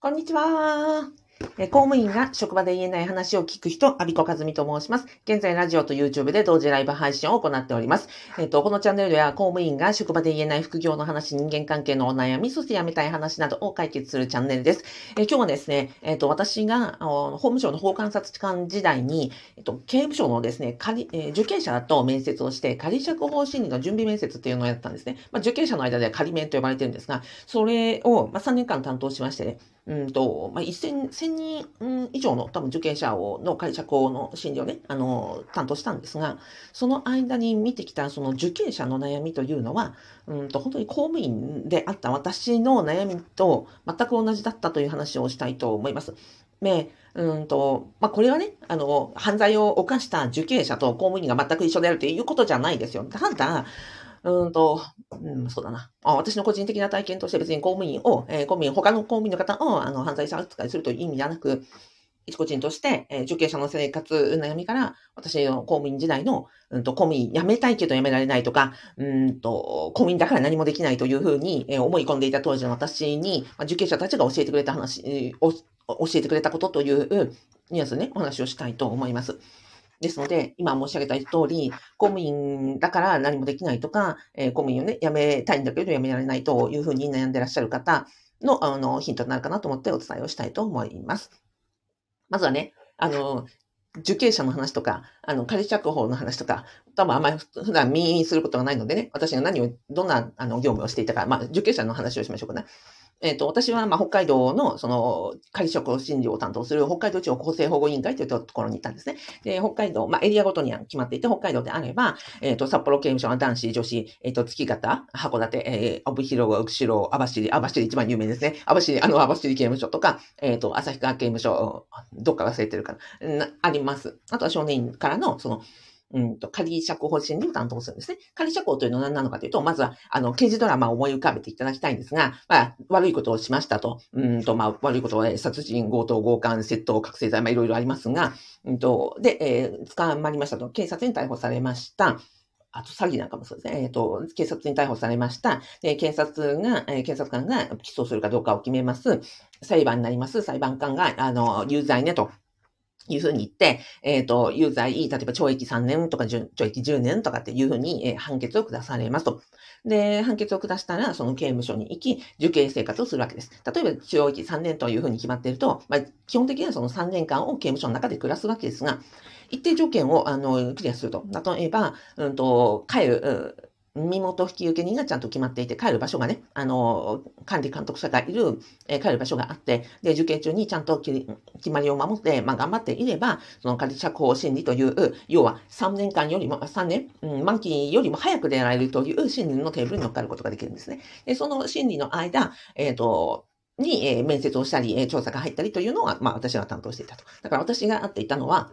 こんにちは。え公務員が職場で言えない話を聞く人、アビコカズミと申します。現在、ラジオと YouTube で同時ライブ配信を行っております。えっ、と、このチャンネルでは公務員が職場で言えない副業の話、人間関係のお悩み、そして辞めたい話などを解決するチャンネルです。え今日はですね、えっ、と、私が法務省の法官察官時代に、えっ、と、刑務所のですね、仮、え受刑者と面接をして、仮釈放審理の準備面接っていうのをやったんですね。まあ、受刑者の間では仮面と呼ばれてるんですが、それを、まあ、3年間担当しましてね、うんと、まあ、1000、1000人以上の多分受刑者を、の解釈の診療ね、あの、担当したんですが、その間に見てきたその受刑者の悩みというのは、うんと、本当に公務員であった私の悩みと全く同じだったという話をしたいと思います。で、うんと、まあ、これはね、あの、犯罪を犯した受刑者と公務員が全く一緒であるということじゃないですよ。ただ、うんと、うん、そうだな。あ私の個人的な体験として別に公務員を、えー、公務員、他の公務員の方をあの犯罪者扱いするという意味ではなく、一個人として、えー、受刑者の生活悩みから、私の公務員時代の、うんと、公務員辞めたいけど辞められないとか、うんと、公務員だから何もできないというふうに、えー、思い込んでいた当時の私に、まあ、受刑者たちが教えてくれた話、を、教えてくれたことというニュアンスね、お話をしたいと思います。ですので、今申し上げた通り、公務員だから何もできないとか、えー、公務員をね、辞めたいんだけど辞められないというふうに悩んでらっしゃる方の、あの、ヒントになるかなと思ってお伝えをしたいと思います。まずはね、あの、受刑者の話とか、あの、仮釈放の話とか、多分あんまり普段見することがないのでね、私が何を、どんな、あの、業務をしていたか、まあ、受刑者の話をしましょうかね。えっ、ー、と、私は、まあ、北海道の、その、仮職診療を担当する北海道地方厚生保護委員会というところに行ったんですね。で、北海道、まあ、エリアごとには決まっていて、北海道であれば、えっ、ー、と、札幌刑務所は男子、女子、えっ、ー、と、月形、函館、えー、帯広、釧路、網走、網走一番有名ですね。網走、あの、網走刑務所とか、えっ、と、旭川刑務所、どっか忘れてるかな、あります。あとは少年院からの、その、うんと、仮釈放審理を担当するんですね。仮釈放というのは何なのかというと、まずは、あの、刑事ドラマを思い浮かべていただきたいんですが、まあ、悪いことをしましたと、うんと、まあ、悪いことは、殺人、強盗、強姦、窃盗、覚醒剤、まあ、いろいろありますが、うんと、で、えー、捕まりましたと、警察に逮捕されました。あと、詐欺なんかもそうですね。えっ、ー、と、警察に逮捕されました。で、警察が、えー、警察官が起訴するかどうかを決めます。裁判になります。裁判官が、あの、有罪ねと。いうふうに言って、えっ、ー、と、有罪、例えば懲役3年とか懲役10年とかっていうふうに、えー、判決を下されますと。で、判決を下したら、その刑務所に行き、受刑生活をするわけです。例えば、懲役3年というふうに決まっていると、まあ、基本的にはその3年間を刑務所の中で暮らすわけですが、一定条件を、あの、クリアすると。例えば、うんと、帰る、身元引受人がちゃんと決まっていて、帰る場所がね、あの、管理監督者がいる、え、帰る場所があって、で、受験中にちゃんと決まりを守って、まあ、頑張っていれば、その仮釈放審理という、要は3年間よりも、3年、うん、満期よりも早く出られるという審理のテーブルに乗っかることができるんですね。で、その審理の間、え、ー、と、に、えー、面接をしたり、え、調査が入ったりというのは、まあ、私が担当していたと。だから私が会っていたのは、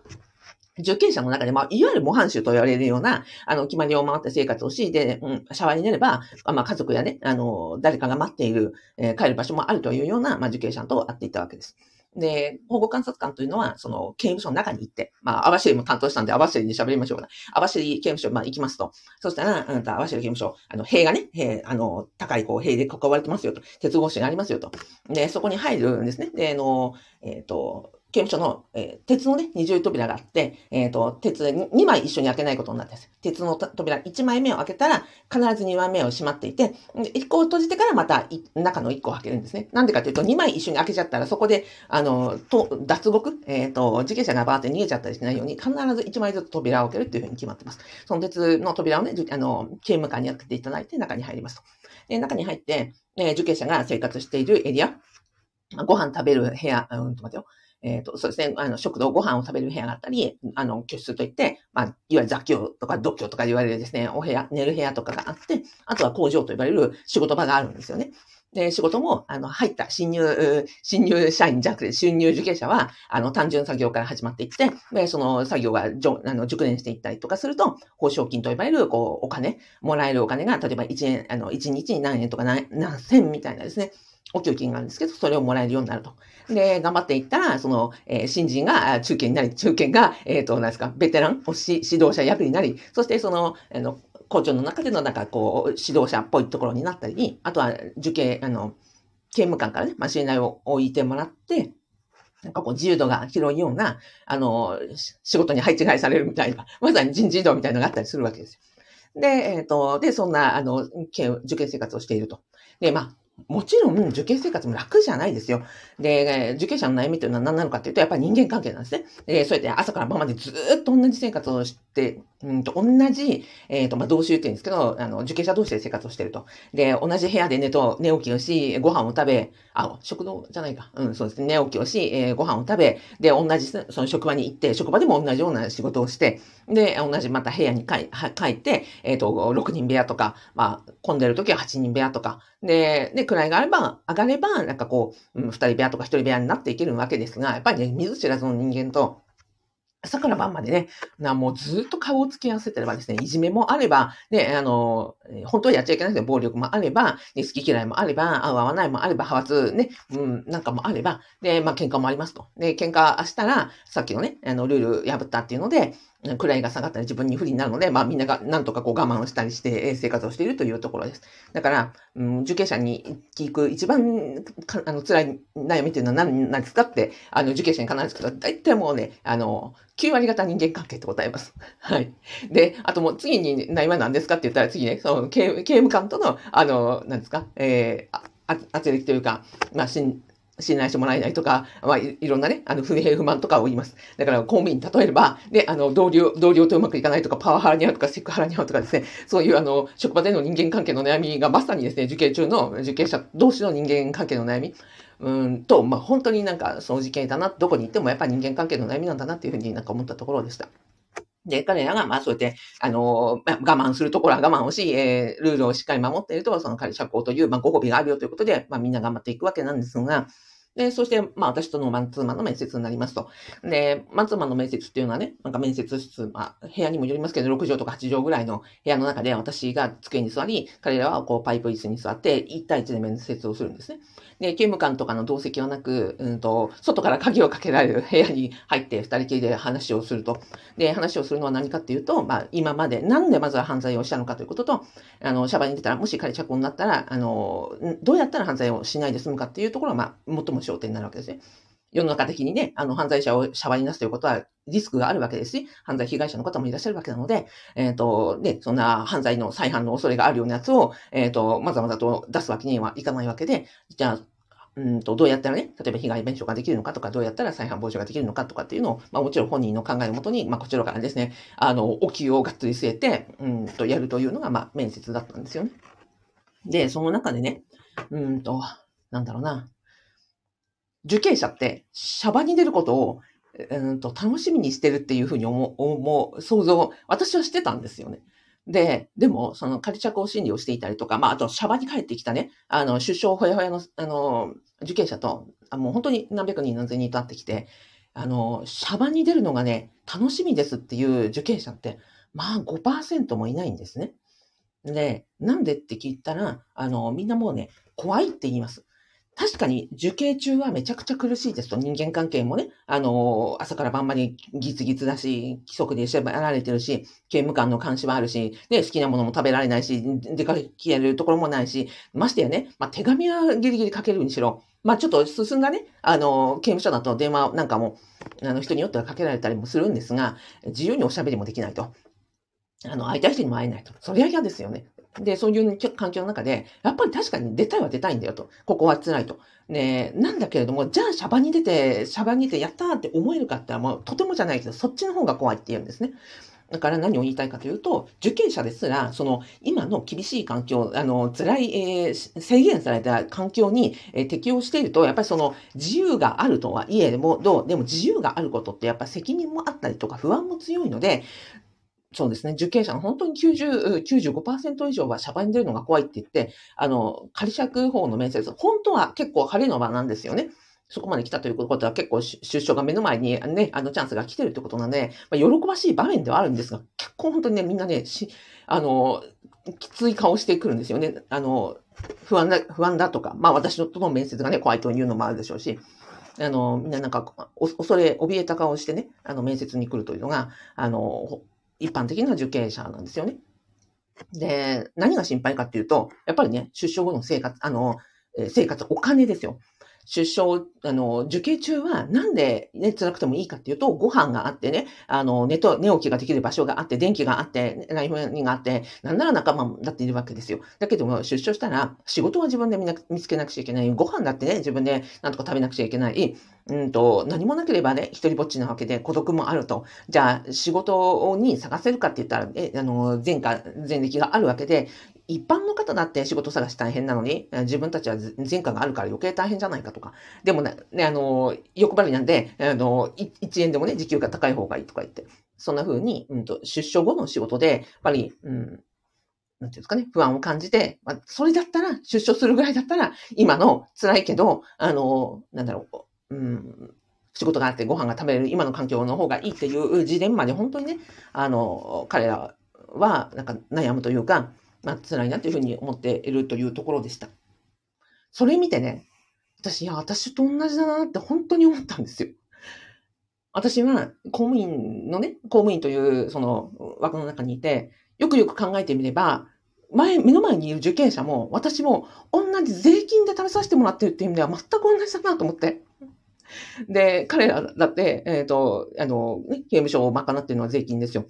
受刑者の中で、まあ、いわゆる模範囚と言われるような、あの、決まりを守った生活をし、で、うん、シャワーになれば、まあ、家族やね、あの、誰かが待っている、えー、帰る場所もあるというような、まあ、受刑者と会っていたわけです。で、保護観察官というのは、その、刑務所の中に行って、まあ、網走も担当したんで、網走で喋りましょうかな。網走刑務所、まあ、行きますと。そしたら、うんと、網走刑務所、あの、塀がね、塀、あの、高い、こう、塀で囲われてますよと。鉄格子がありますよと。で、そこに入るんですね。で、あの、えっ、ー、と、刑務所の、えー、鉄のね、二重扉があって、えっ、ー、と、鉄2枚一緒に開けないことになってるんです。鉄の扉1枚目を開けたら、必ず2枚目を閉まっていて、1個を閉じてからまた中の1個を開けるんですね。なんでかというと、2枚一緒に開けちゃったら、そこで、あの、と脱獄、えっ、ー、と、事件者がバーって逃げちゃったりしないように、必ず1枚ずつ扉を開けるっていうふうに決まってます。その鉄の扉をね、あの、刑務官に開けていただいて中に入りますと。中に入って、え受刑者が生活しているエリア、ご飯食べる部屋、うんと待ってよ。えっ、ー、と、そうですね、あの、食堂、ご飯を食べる部屋があったり、あの、居室といって、まあ、いわゆる雑居とか独居とか言われるですね、お部屋、寝る部屋とかがあって、あとは工場と呼ばれる仕事場があるんですよね。で、仕事も、あの、入った新入、新入社員じゃなくて、新入受刑者は、あの、単純作業から始まっていって、で、その作業がじょあの熟練していったりとかすると、報奨金と呼ばれる、こう、お金、もらえるお金が、例えば1円、あの、1日に何円とか何何千みたいなですね、お給金があるんですけど、それをもらえるようになると。で、頑張っていったら、その、えー、新人が中堅になり、中堅が、えっ、ー、と、何ですか、ベテラン、指導者役になり、そしてその、あの、校長の中でのなんかこう、指導者っぽいところになったり、あとは受刑、あの、刑務官からね、まあ、信頼を置いてもらって、なんかこう自由度が広いような、あの、仕事に配置換えされるみたいな、まさに人事異動みたいなのがあったりするわけですよ。で、えっ、ー、と、で、そんな、あの、受験生活をしていると。で、まあ、もちろん受験生活も楽じゃないですよ。で、受験者の悩みというのは何なのかというと、やっぱり人間関係なんですね。で、そうやって朝から晩までずっと同じ生活をして、うんと、同じ、えっ、ー、と、まあ、同州って言うんですけど、あの、受験者同士で生活をしてると。で、同じ部屋で寝と、寝起きをし、ご飯を食べ、あ、食堂じゃないか。うん、そうですね。寝起きをし、えー、ご飯を食べ、で、同じ、その職場に行って、職場でも同じような仕事をして、で、同じまた部屋に帰帰って、えっ、ー、と、6人部屋とか、まあ、混んでる時は8人部屋とか、で、で、位があれば、上がれば、なんかこう、うん、2人部屋とか1人部屋になっていけるわけですが、やっぱりね、見ず知らずの人間と、朝から晩までね、なもうずっと顔をつき合わせてればですね、いじめもあれば、ね、あの、本当はやっちゃいけないけど、暴力もあれば、ね、好き嫌いもあれば、合う合わないもあれば、派閥ね、うん、なんかもあれば、で、まあ喧嘩もありますと。で、喧嘩したら、さっきのね、あの、ルール破ったっていうので、位が下がったり自分に不利になるので、まあみんながなんとかこう我慢をしたりして生活をしているというところです。だから、うん、受刑者に聞く一番かあの辛い悩みというのは何なんですかって、あの受刑者に必ず聞くと、大体もうね、あの、9割方人間関係って答えます。はい。で、あともう次に悩みは何ですかって言ったら次ね、その刑刑務官との、あの、何ですか、えー、あ圧力というか、まあ、信頼してもらえないとか、まあい、ろんなね、あの、不平不満とかを言います。だから、公務員例えれば、で、あの、同僚、同僚とうまくいかないとか、パワハラに合うとか、セクハラに合うとかですね、そういうあの、職場での人間関係の悩みがまさにですね、受験中の受験者同士の人間関係の悩み、うんと、まあ、本当になんか、その事件だな、どこに行ってもやっぱり人間関係の悩みなんだなっていうふうになんか思ったところでした。で、彼らが、まあ、そうやって、あの、我慢するところは我慢をし、えー、ルールをしっかり守っていると、その仮釈放という、まあ、ご褒美があるよということで、まあ、みんな頑張っていくわけなんですが、で、そして、まあ私とのマンツーマンの面接になりますと。で、マンツーマンの面接っていうのはね、なんか面接室、まあ部屋にもよりますけど、6畳とか8畳ぐらいの部屋の中で私が机に座り、彼らはこうパイプ椅子に座って1対1で面接をするんですね。で、刑務官とかの同席はなく、うんと、外から鍵をかけられる部屋に入って二人きりで話をすると。で、話をするのは何かっていうと、まあ今までなんでまずは犯罪をしたのかということと、あの、シャバに出たら、もし仮着工になったら、あの、どうやったら犯罪をしないで済むかっていうところは、まあ、最も焦点になるわけですね。世の中的にね、あの、犯罪者をシャバに出すということはリスクがあるわけですし、犯罪被害者の方もいらっしゃるわけなので、えっ、ー、と、ね、そんな犯罪の再犯の恐れがあるようなやつを、えっ、ー、と、まざまざと出すわけにはいかないわけで、じゃあ、うんと、どうやったらね、例えば被害弁償ができるのかとか、どうやったら再犯防止ができるのかとかっていうのを、まあもちろん本人の考えをもとに、まあこちらからですね、あの、お給をがっつり据えて、うんと、やるというのが、まあ面接だったんですよね。で、その中でね、うんと、なんだろうな、受刑者って、シャバに出ることを、うんと、楽しみにしてるっていうふうに思う、思う、想像、私はしてたんですよね。で、でも、その仮釈放審理をしていたりとか、まあ、あと、シャバに帰ってきたね、あの、出生ほやほやの、あの、受刑者と、あもう本当に何百人何千人と会ってきて、あの、シャバに出るのがね、楽しみですっていう受刑者って、まあ5%もいないんですね。で、なんでって聞いたら、あの、みんなもうね、怖いって言います。確かに受刑中はめちゃくちゃ苦しいですと。人間関係もね、あの、朝から晩までギツギツだし、規則で縛られてるし、刑務官の監視はあるし、ね、好きなものも食べられないし、出かけるところもないし、ましてやね、まあ、手紙はギリギリ書けるにしろ、まあ、ちょっと進んだね、あの、刑務所だと電話なんかも、あの、人によってはかけられたりもするんですが、自由におしゃべりもできないと。あの、会いたい人にも会えないと。そりゃ嫌ですよね。で、そういう環境の中で、やっぱり確かに出たいは出たいんだよと。ここは辛いと。ねなんだけれども、じゃあシャバに出て、シャバに出てやったーって思えるかって言ったら、もうとてもじゃないけど、そっちの方が怖いって言うんですね。だから何を言いたいかというと、受刑者ですら、その今の厳しい環境、あの、辛い、えー、制限された環境に、えー、適応していると、やっぱりその自由があるとはいえでも、どう、でも自由があることってやっぱ責任もあったりとか不安も強いので、そうですね、受刑者の本当に90、95%以上はシャバに出るのが怖いって言って、あの、仮釈放の面接、本当は結構晴れの場なんですよね。そこまで来たということは結構出所が目の前にね、あのチャンスが来てるってことなんで、まあ、喜ばしい場面ではあるんですが、結構本当にね、みんなね、し、あの、きつい顔してくるんですよね。あの、不安だ、不安だとか、まあ私との面接がね、怖いというのもあるでしょうし、あの、みんななんか、恐れ、怯えた顔してね、あの、面接に来るというのが、あの、一般的な受刑者なんですよね。で、何が心配かっていうと、やっぱりね、出所後の生活、あの、生活、お金ですよ。出生、あの、受刑中はなんでね、辛くてもいいかっていうと、ご飯があってね、あの、寝と、寝起きができる場所があって、電気があって、ライフにがあって、なんなら仲間だっているわけですよ。だけども、出所したら、仕事は自分で見つけなくちゃいけない。ご飯だってね、自分でなんとか食べなくちゃいけない。うんと、何もなければね、一人ぼっちなわけで孤独もあると。じゃあ、仕事に探せるかって言ったら、え、あの、前科、前歴があるわけで、一般の方だって仕事探し大変なのに、自分たちは前科があるから余計大変じゃないかとか。でもね、ねあの、欲張りなんで、あの、1円でもね、時給が高い方がいいとか言って。そんな風に、うんと、出所後の仕事で、やっぱり、うん、なんていうんですかね、不安を感じて、まあ、それだったら、出所するぐらいだったら、今の辛いけど、あの、なんだろう、うん、仕事があってご飯が食べれる今の環境の方がいいっていうジレンマに本当にね、あの、彼らはなんか悩むというか、まあ、辛いなというふうに思っているというところでした。それ見てね、私、いや、私と同じだなって本当に思ったんですよ。私は公務員のね、公務員というその枠の中にいて、よくよく考えてみれば、前、目の前にいる受刑者も、私も同じ税金で食べさせてもらってるっていう意味では全く同じだなと思って。で、彼らだって、えっ、ー、と、あの、ね、刑務所を賄ってるのは税金ですよ。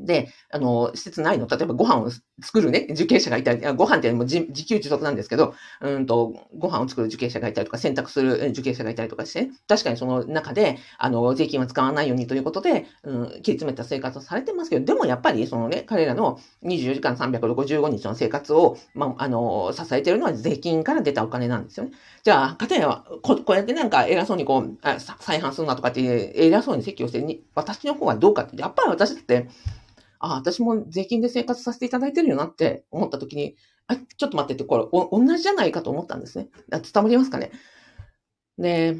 で、あの、施設内の、例えばご飯を作るね、受刑者がいたり、ご飯ってもう自給自足なんですけど、うんと、ご飯を作る受刑者がいたりとか、選択する受刑者がいたりとかして、確かにその中で、あの、税金は使わないようにということで、うん、切り詰めた生活をされてますけど、でもやっぱり、そのね、彼らの24時間365日の生活を、まあ、あの、支えてるのは税金から出たお金なんですよね。じゃあ、片やはこ、こうやってなんか偉そうにこう、あ再犯するなとかって偉そうに説教してに、私の方はどうかって、やっぱり私って、あ、私も税金で生活させていただいてるよなって思った時に、あ、ちょっと待ってって、これ、お、同じじゃないかと思ったんですね。伝わりますかね？で、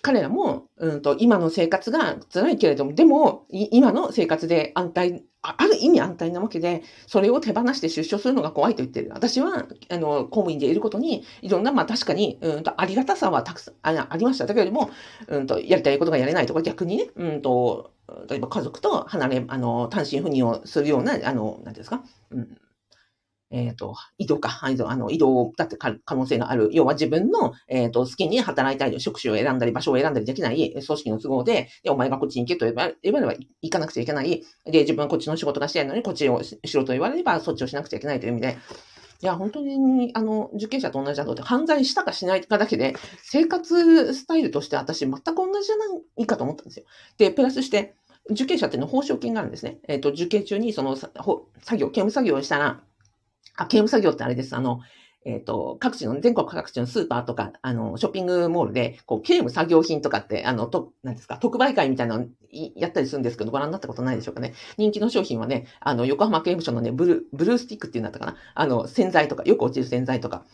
彼らも、うんと、今の生活が辛いけれども、でも、今の生活で安泰、ある意味安泰なわけで、それを手放して出所するのが怖いと言ってる。私は、あの、公務員でいることに、いろんな、まあ確かに、うんと、ありがたさはたくさんあありました。だけれども、うんと、やりたいことがやれないとか、逆にね、うんと、例えば家族と離れ、あの、単身赴任をするような、あの、なんですか、うん、えっ、ー、と、移動か、移動あの、移動だって可能性がある。要は自分の、えっ、ー、と、好きに働いたり、職種を選んだり、場所を選んだりできない組織の都合で、で、お前がこっちに行けと言われれば行かなくちゃいけない。で、自分はこっちの仕事がしたいのに、こっちをしろと言われれば、そっちをしなくちゃいけないという意味で、いや、本当に、あの、受刑者と同じだとって、犯罪したかしないかだけで、生活スタイルとして私全く同じじゃないかと思ったんですよ。で、プラスして、受刑者っていうのは報奨金があるんですね。えっ、ー、と、受刑中にその作業、刑務作業をしたら、あ、刑務作業ってあれです。あの、えっ、ー、と、各地の、全国各地のスーパーとか、あの、ショッピングモールで、こう、刑務作業品とかって、あの、と、なんですか、特売会みたいなのやったりするんですけど、ご覧になったことないでしょうかね。人気の商品はね、あの、横浜刑務所のね、ブルー、ブルースティックっていうんだったかな。あの、洗剤とか、よく落ちる洗剤とか、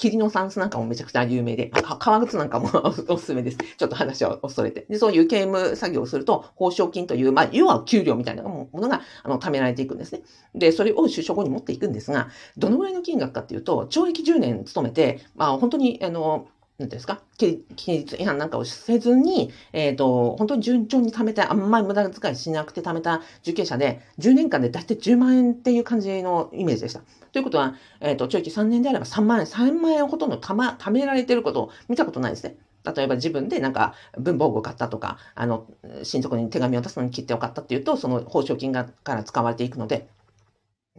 霧の酸素なんかもめちゃくちゃ有名で、革靴なんかも おすすめです。ちょっと話を恐れて。で、そういう刑務作業をすると、報奨金という、まあ、要は給料みたいなものが、あの、貯められていくんですね。で、それを出所後に持っていくんですが、どのぐらいの金額かっていうと、懲役10年勤めて、まあ、本当に、あの、なんですか？規律違反なんかをせずに、えっ、ー、と、本当に順調に貯めた、あんまり無駄遣いしなくて貯めた受刑者で、10年間で大体10万円っていう感じのイメージでした。ということは、えっ、ー、と、懲役3年であれば3万円、3万円ほとんど貯ま、貯められてることを見たことないですね。例えば自分でなんか文房具を買ったとか、あの、親族に手紙を出すのに切ってよかったっていうと、その報奨金がから使われていくので、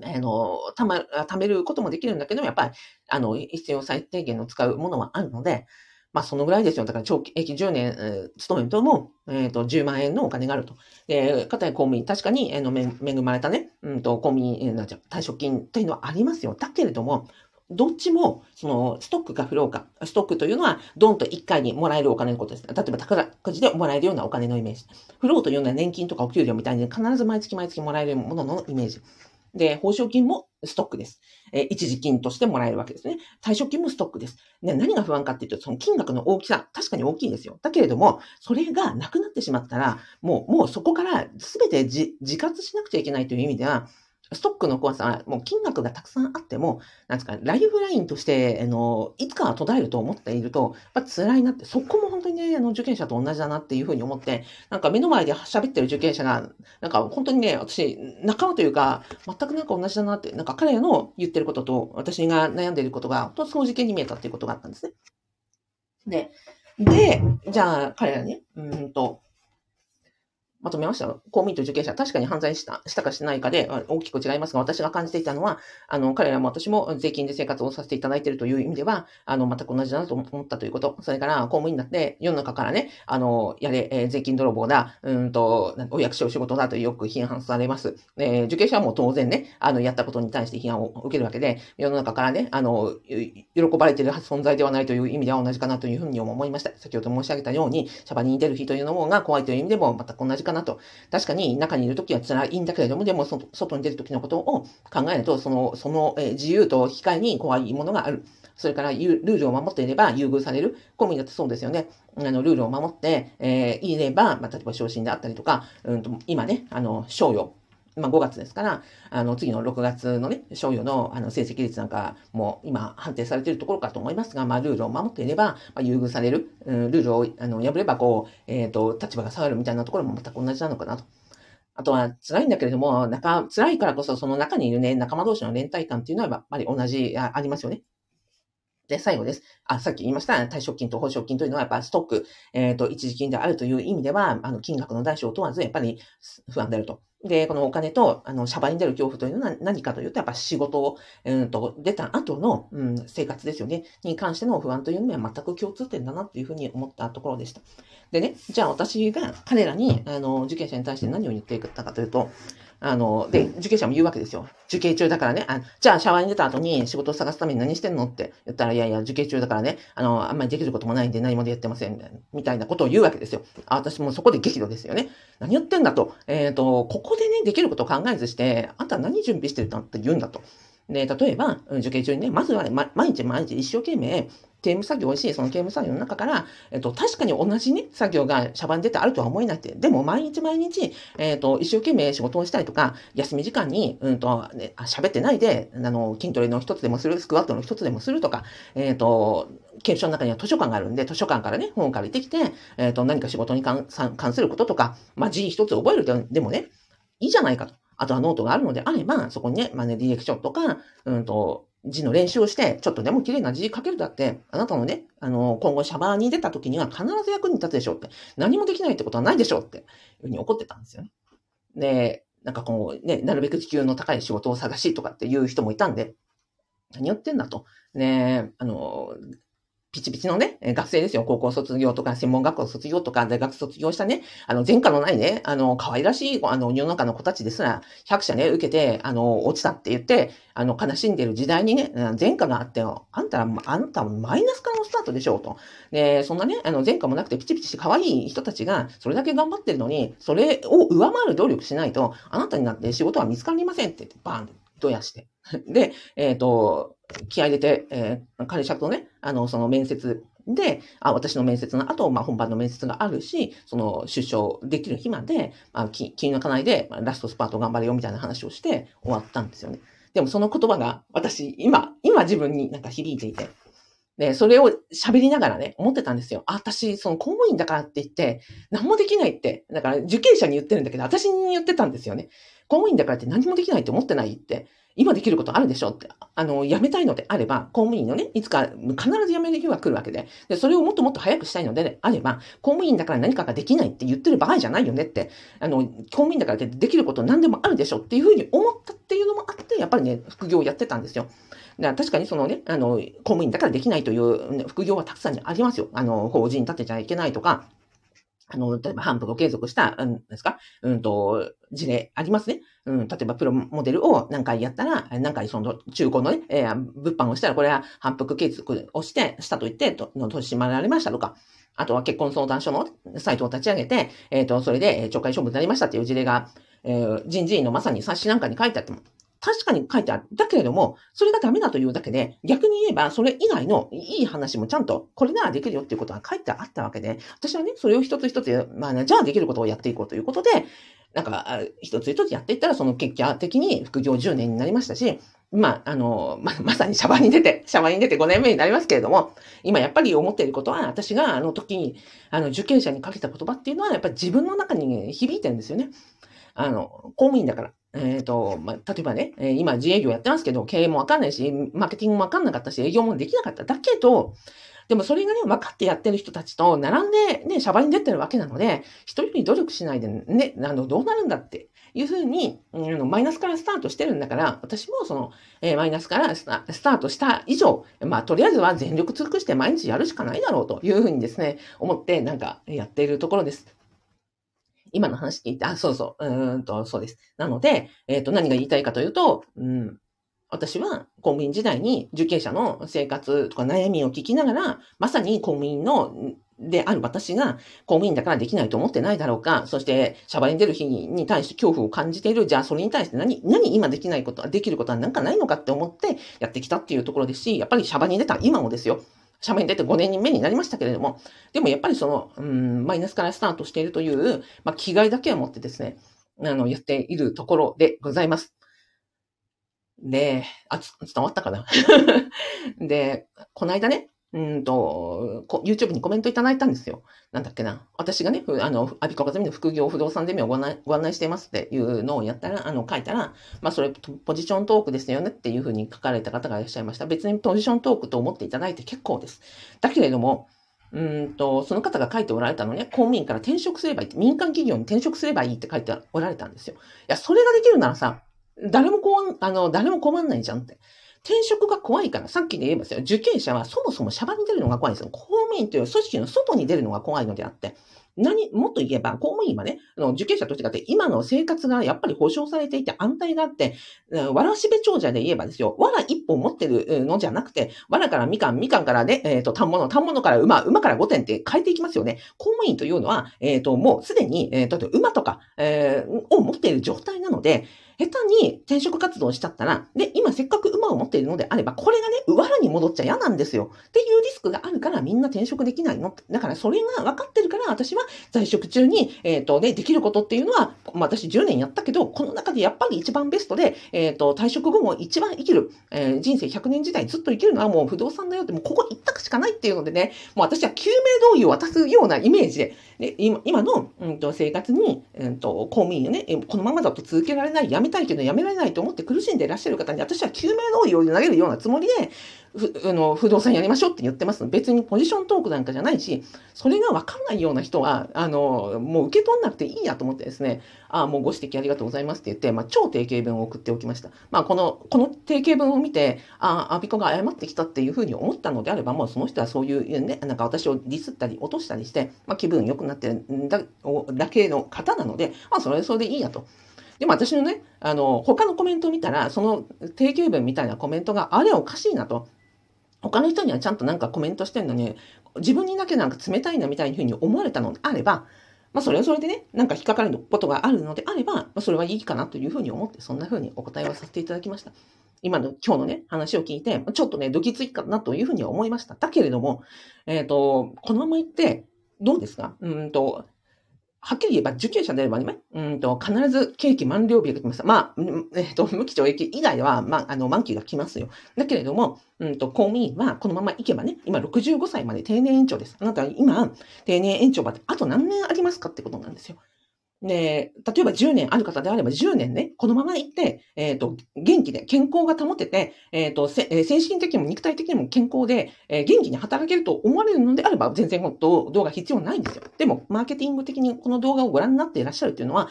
あの、たま、貯めることもできるんだけども、やっぱり、あの、必要最低限の使うものはあるので、まあ、そのぐらいですよ。だから、長期、駅10年、えー、勤めるとも、えっ、ー、と、10万円のお金があると。で、かたや公務員、確かに、えー、の、恵まれたね、うんと、公務員、えー、なんちゃ、退職金というのはありますよ。だけれども、どっちも、その、ストックかフローか。ストックというのは、ドンと1回にもらえるお金のことです。例えば、宝くじでもらえるようなお金のイメージ。フローというのは年金とかお給料みたいに必ず毎月毎月もらえるもののイメージ。で、報奨金もストックです。えー、一時金としてもらえるわけですね。退職金もストックです。ね、何が不安かっていうと、その金額の大きさ、確かに大きいんですよ。だけれども、それがなくなってしまったら、もう、もうそこから全て自活しなくちゃいけないという意味では、ストックの怖さは、もう金額がたくさんあっても、なんですか、ライフラインとして、あの、いつかは途絶えると思っていると、やっぱ辛いなって、そこも本当にね、あの、受験者と同じだなっていうふうに思って、なんか目の前で喋ってる受験者が、なんか本当にね、私、仲間というか、全くなんか同じだなって、なんか彼らの言ってることと、私が悩んでいることが、本当その事件に見えたっていうことがあったんですね。で、で、じゃあ、彼らね、うんと、まとめました。公務員と受刑者、確かに犯罪した、したかしないかで大きく違いますが、私が感じていたのは、あの、彼らも私も税金で生活をさせていただいているという意味では、あの、全く同じだなと思ったということ。それから、公務員になって、世の中からね、あの、やれ、えー、税金泥棒だ、うんと、お役所仕事だとよく批判されます。えー、受刑者はもう当然ね、あの、やったことに対して批判を受けるわけで、世の中からね、あの、喜ばれている存在ではないという意味では同じかなというふうに思いました。先ほど申し上げたように、シャバに出る日というのもが怖いという意味でも全く同じかかなと。確かに中にいるときは辛いんだけれども、でも外に出るときのことを考えると、その、その、え自由と控えに怖いものがある。それから、ルールを守っていれば優遇される。公務員だってそうですよね。あの、ルールを守って、えー、いれば、まあ、例えば昇進であったりとか、うんと、今ね、あの、賞与。まあ、5月ですから、あの、次の6月のね、賞与の、あの、成績率なんかも今判定されているところかと思いますが、まあ、ルールを守っていれば、まあ、優遇される、うん、ルールを、あの、破れば、こう、えっ、ー、と、立場が下がるみたいなところも全く同じなのかなと。あとは辛いんだけれども、仲、辛いからこそその中にいるね、仲間同士の連帯感っていうのはやっぱり同じ、あありますよね。で、最後です。あ、さっき言いました、退職金と報奨金というのはやっぱストック、えっ、ー、と、一時金であるという意味では、あの、金額の大小問わず、やっぱり不安であると。で、このお金と、あの、シャバに出る恐怖というのは何かというと、やっぱ仕事を、うんと、出た後の、うん、生活ですよね。に関しての不安というのは全く共通点だなというふうに思ったところでした。でね、じゃあ私が彼らに、あの、受験者に対して何を言っていったかというと、あの、で、受刑者も言うわけですよ。受刑中だからね。あじゃあ、シャワーに出た後に仕事を探すために何してんのって言ったら、いやいや、受刑中だからね、あの、あんまりできることもないんで何もやってません、みたいなことを言うわけですよ。あ私もそこで激怒ですよね。何言ってんだと。えっ、ー、と、ここでね、できることを考えずして、あんた何準備してるんだって言うんだと。で、例えば、受刑中にね、まずは、ま、毎日毎日一生懸命、刑務作業をし、その刑務作業の中から、えっと、確かに同じね、作業がシャバに出てあるとは思えなくて、でも毎日毎日、えっと、一生懸命仕事をしたりとか、休み時間に、うんと、ね、喋ってないで、あの、筋トレの一つでもする、スクワットの一つでもするとか、えっと、刑務所の中には図書館があるんで、図書館からね、本を借りてきて、えっと、何か仕事に関することとか、まあ、字一つ覚えるでもね、いいじゃないかと。あとはノートがあるのであれば、そこにね、まあね、ディレクションとか、うんと、字の練習をして、ちょっとでも綺麗な字書けるだって、あなたのね、あの、今後シャバーに出た時には必ず役に立つでしょうって。何もできないってことはないでしょうって、いうふうに怒ってたんですよね。で、なんかこう、ね、なるべく時給の高い仕事を探しとかっていう人もいたんで、何言ってんだと。ね、あの、ピチピチのね、学生ですよ。高校卒業とか、専門学校卒業とか、大学卒業したね、あの、前科のないね、あの、可愛らしい、あの、世の中の子たちですら、100社ね、受けて、あの、落ちたって言って、あの、悲しんでる時代にね、前科があって、あんたら、あんたマイナスからのスタートでしょうと。で、そんなね、あの、前科もなくてピチピチして可愛い人たちが、それだけ頑張ってるのに、それを上回る努力しないと、あなたになって仕事は見つかりませんって、バーンって、どやして。で、えっ、ー、と、気合入れて、えー、会社とね、あの、その面接で、あ私の面接の後、まあ、本番の面接があるし、その出所できる日まで、まあ、気気抜かないで、まあ、ラストスパート頑張れよみたいな話をして終わったんですよね。でもその言葉が私、今、今自分になんか響いていて、で、それを喋りながらね、思ってたんですよ。あ、私、その公務員だからって言って、何もできないって、だから受刑者に言ってるんだけど、私に言ってたんですよね。公務員だからって何もできないって思ってないって。今できることあるでしょって、あの、辞めたいのであれば、公務員のね、いつか必ず辞める日は来るわけで、で、それをもっともっと早くしたいのであれば、公務員だから何かができないって言ってる場合じゃないよねって、あの、公務員だからってできること何でもあるでしょっていうふうに思ったっていうのもあって、やっぱりね、副業をやってたんですよ。だから確かにそのね、あの、公務員だからできないという、副業はたくさんありますよ。あの、法人立てちゃいけないとか、あの、例えば反復を継続した、うん、ですか？うんと、事例ありますね。うん、例えばプロモデルを何回やったら、何回その中古のね、えー、物販をしたら、これは反復継続をして、したと言って、と、の取り締まられましたとか、あとは結婚相談所のサイトを立ち上げて、えっ、ー、と、それで懲戒処分になりましたっていう事例が、えー、人事院のまさに冊子なんかに書いてあっても、確かに書いてある。だけれども、それがダメだというだけで、逆に言えば、それ以外のいい話もちゃんと、これならできるよっていうことが書いてあったわけで、私はね、それを一つ一つ、まあ、ね、じゃあできることをやっていこうということで、なんか、一つ一つやっていったら、その結果的に副業10年になりましたし、まあ、あの、ま、まさにシャバに出て、シャバに出て5年目になりますけれども、今やっぱり思っていることは、私があの時に、あの、受験者にかけた言葉っていうのは、やっぱり自分の中に響いてるんですよね。あの、公務員だから。えっ、ー、と、まあ、例えばね、今自営業やってますけど、経営もわかんないし、マーケティングもわかんなかったし、営業もできなかった。だけど、でもそれがね、分かってやってる人たちと並んでね、シャバに出てるわけなので、一人に努力しないでね、あの、どうなるんだっていうふうに、うん、マイナスからスタートしてるんだから、私もその、えー、マイナスからスタートした以上、まあ、とりあえずは全力尽くして毎日やるしかないだろうというふうにですね、思ってなんかやっているところです。今の話聞いて、あ、そうそう、うんと、そうです。なので、えっ、ー、と、何が言いたいかというと、うん、私は公務員時代に受刑者の生活とか悩みを聞きながら、まさに公務員のである私が公務員だからできないと思ってないだろうか、そしてシャバに出る日に対して恐怖を感じている、じゃあそれに対して何、何今できないことは、できることは何かないのかって思ってやってきたっていうところですし、やっぱりシャバに出た今もですよ。社名に出て5年目になりましたけれども、でもやっぱりその、うん、マイナスからスタートしているという、まあ、気概だけを持ってですね、あの、やっているところでございます。で、あ、伝わったかな？で、この間ね、うんと、YouTube にコメントいただいたんですよ。なんだっけな。私がね、あの、アビコカズミの副業不動産ゼミをご案内ご案内していますっていうのをやったら、あの、書いたら、まあ、それ、ポジショントークですよねっていうふうに書かれた方がいらっしゃいました。別にポジショントークと思っていただいて結構です。だけれども、うんと、その方が書いておられたのね、公務員から転職すればいいって、民間企業に転職すればいいって書いておられたんですよ。いや、それができるならさ、誰もこう、あの、誰も困んないじゃんって。転職が怖いから、さっきで言えばですよ、受刑者はそもそもシャバに出るのが怖いんですよ。公務員という組織の外に出るのが怖いのであって。何、もっと言えば、公務員はね、あの受刑者と違って、今の生活がやっぱり保障されていて安泰があって、わらしべ長者で言えばですよ、わら一本持ってるのじゃなくて、わらからみかん、みかんからね、えっ、ー、と、単物、単物から馬、馬から5点って変えていきますよね。公務員というのは、えっ、ー、と、もうすでに、えっ、ー、と、馬とか、えー、を持っている状態なので、下手に転職活動しちゃったら、で、今せっかく馬を持っているのであれば、これがね、藁に戻っちゃ嫌なんですよ。っていうリスクがあるからみんな転職できないの。だからそれが分かってるから私は在職中に、えっ、ー、とね、できることっていうのは、まあ私10年やったけど、この中でやっぱり一番ベストで、えっ、ー、と、退職後も一番生きる、えー、人生100年時代ずっと生きるのはもう不動産だよって、もうここ一択しかないっていうのでね、もう私は救命胴衣を渡すようなイメージで、で今今の、うんと、生活に、うんと、公務員をね、このままだと続けられない、やめたいけどやめられないと思って苦しんでいらっしゃる方に、私は救命胴衣を投げるようなつもりで、ふあの不動産やりましょうって言ってます別にポジショントークなんかじゃないし、それがわかんないような人は、あの、もう受け取んなくていいやと思ってですね、ああ、もうご指摘ありがとうございますって言って、まあ、超定型文を送っておきました。まあ、この、この定型文を見て、ああ、アビコが謝ってきたっていうふうに思ったのであれば、もうその人はそういうね、なんか私をディスったり落としたりして、まあ、気分良くなってるだだけの方なので、まあ、それはそれでいいやと。でも私のね、あの、他のコメントを見たら、その定型文みたいなコメントがあれおかしいなと。他の人にはちゃんとなんかコメントしてんのに、自分にだけなんか冷たいなみたいな風に思われたのであれば、まあそれはそれでね、なんか引っかかることがあるのであれば、まあそれはいいかなというふうに思って、そんなふうにお答えをさせていただきました。今の、今日のね、話を聞いて、ちょっとね、ドキついかなというふうには思いました。だけれども、えっ、ー、と、このまま行って、どうですか？うんと、はっきり言えば受刑者であればね、うんと、必ず刑期満了日が来ます。まあ、えっ、と、無期懲役以外は、まあ、あの、満期が来ますよ。だけれども、うんと、公務員はこのまま行けばね、今65歳まで定年延長です。あなたは今、定年延長まであと何年ありますかってことなんですよ。で、例えば10年ある方であれば10年ね、このまま行って、えっ、ー、と、元気で健康が保てて、えっ、ー、と、精神的にも肉体的にも健康で、えー、元気に働けると思われるのであれば、全然動画必要ないんですよ。でも、マーケティング的にこの動画をご覧になっていらっしゃるっていうのは、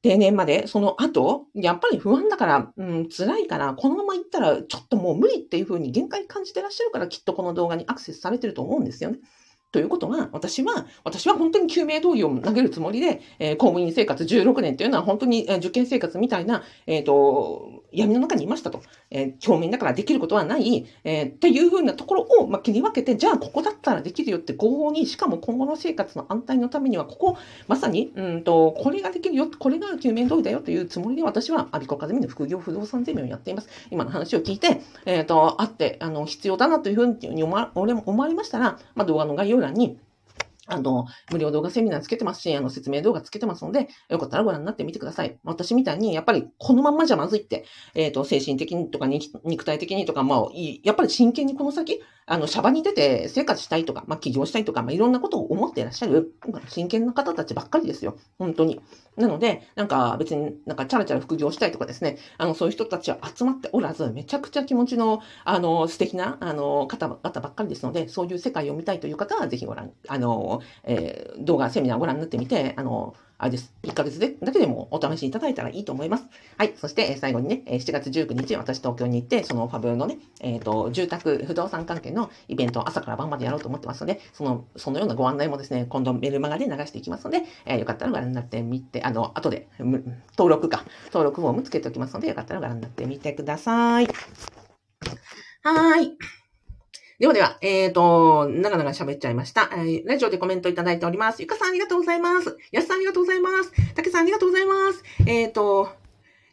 定年まで、その後、やっぱり不安だから、うん、辛いから、このまま行ったらちょっともう無理っていうふうに限界感じてらっしゃるから、きっとこの動画にアクセスされてると思うんですよね。ということは、私は、私は本当に救命胴衣を投げるつもりで、えー、公務員生活16年というのは本当に、受験生活みたいな、えっ、ー、と、闇の中にいましたと。えー、表面だからできることはない、えー、っていうふうなところを、まあ、切り分けて、じゃあここだったらできるよって合法に、しかも今後の生活の安泰のためには、ここ、まさに、うんと、これができるよ、これが救命胴衣だよというつもりで私は、アビコカズミの副業不動産ゼミをやっています。今の話を聞いて、えっ、と、あって、あの、必要だなというふうに思われましたら、まあ、動画の概要欄に、あの、無料動画セミナーつけてますし、あの、説明動画つけてますので、よかったらご覧になってみてください。私みたいに、やっぱりこのまんまじゃまずいって、えっ、ー、と、精神的にとか肉体的にとか、まあ、やっぱり真剣にこの先、あの、シャバに出て生活したいとか、まあ、起業したいとか、まあ、いろんなことを思っていらっしゃる、真剣な方たちばっかりですよ。本当に。なので、なんか別になんかチャラチャラ副業したいとかですね、あの、そういう人たちは集まっておらず、めちゃくちゃ気持ちの、あの、素敵な、あの、方々ばっかりですので、そういう世界を見たいという方は、ぜひご覧、あの、えー、動画、セミナーをご覧になってみて、あの、あれです。1ヶ月で？だけでもお試しいただいたらいいと思います。はい。そして、最後にね、7月19日、私東京に行って、そのファブのね、えっ、ー、と、住宅、不動産関係のイベントを朝から晩までやろうと思ってますので、その、そのようなご案内もですね、今度メルマガで流していきますので、えー、よかったらご覧になってみて、あの、後で、登録か、登録フォームつけておきますので、よかったらご覧になってみてください。はーい。ではでは、えっ、ー、と、長々喋っちゃいました、えー。ラジオでコメントいただいております。ゆかさんありがとうございます。やすさんありがとうございます。たけさんありがとうございます。えっ、ー、と、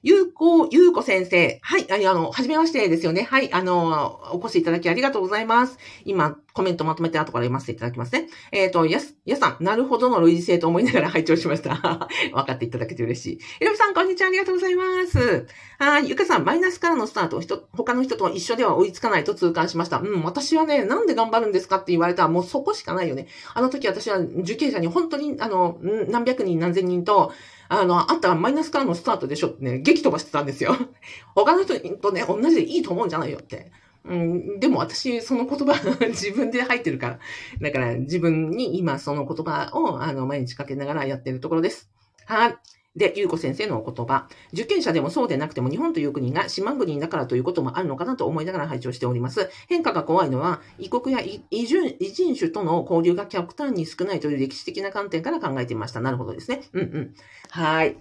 ゆうこ、ゆうこ先生。はい、あの、はじめましてですよね。はい、あの、お越しいただきありがとうございます。今、コメントまとめて後から読ませていただきますね。えっ、ー、と、やす、やさん、なるほどの類似性と思いながら 拝聴しました。分かっていただけて嬉しい。えろみさん、こんにちは。ありがとうございます。はい、ゆかさん、マイナスからのスタートを、人、他の人と一緒では追いつかないと痛感しました。うん、私はね、なんで頑張るんですかって言われたら、もうそこしかないよね。あの時私は受刑者に本当に、あの、何百人何千人と、あの、あんたはマイナスからのスタートでしょってね、激飛ばしてたんですよ。他の人とね、同じでいいと思うんじゃないよって。うん、でも私、その言葉 自分で入ってるから。だから自分に今その言葉をあの毎日かけながらやってるところです。はい。で、ゆうこ先生のお言葉。受験者でもそうでなくても日本という国が島国だからということもあるのかなと思いながら拝聴しております。変化が怖いのは、異国や異人種との交流が極端に少ないという歴史的な観点から考えていました。なるほどですね。うんうん。はい。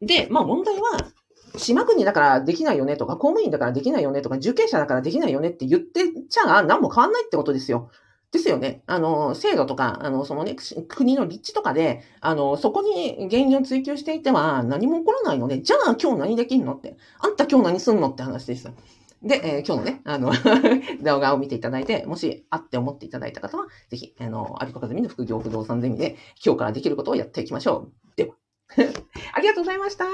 で、まあ問題は、島国だからできないよねとか、公務員だからできないよねとか、受刑者だからできないよねって言ってちゃあ何も変わんないってことですよ。ですよね。あの、制度とか、あの、そのね、国の立地とかで、あの、そこに原因を追求していては何も起こらないので、じゃあ今日何できんのって。あんた今日何すんのって話です。で、えー、今日のね、あの 動画を見ていただいて、もし、あって思っていただいた方は、ぜひ、あの、アビコカズミの副業不動産ゼミで、今日からできることをやっていきましょう。では。ありがとうございました。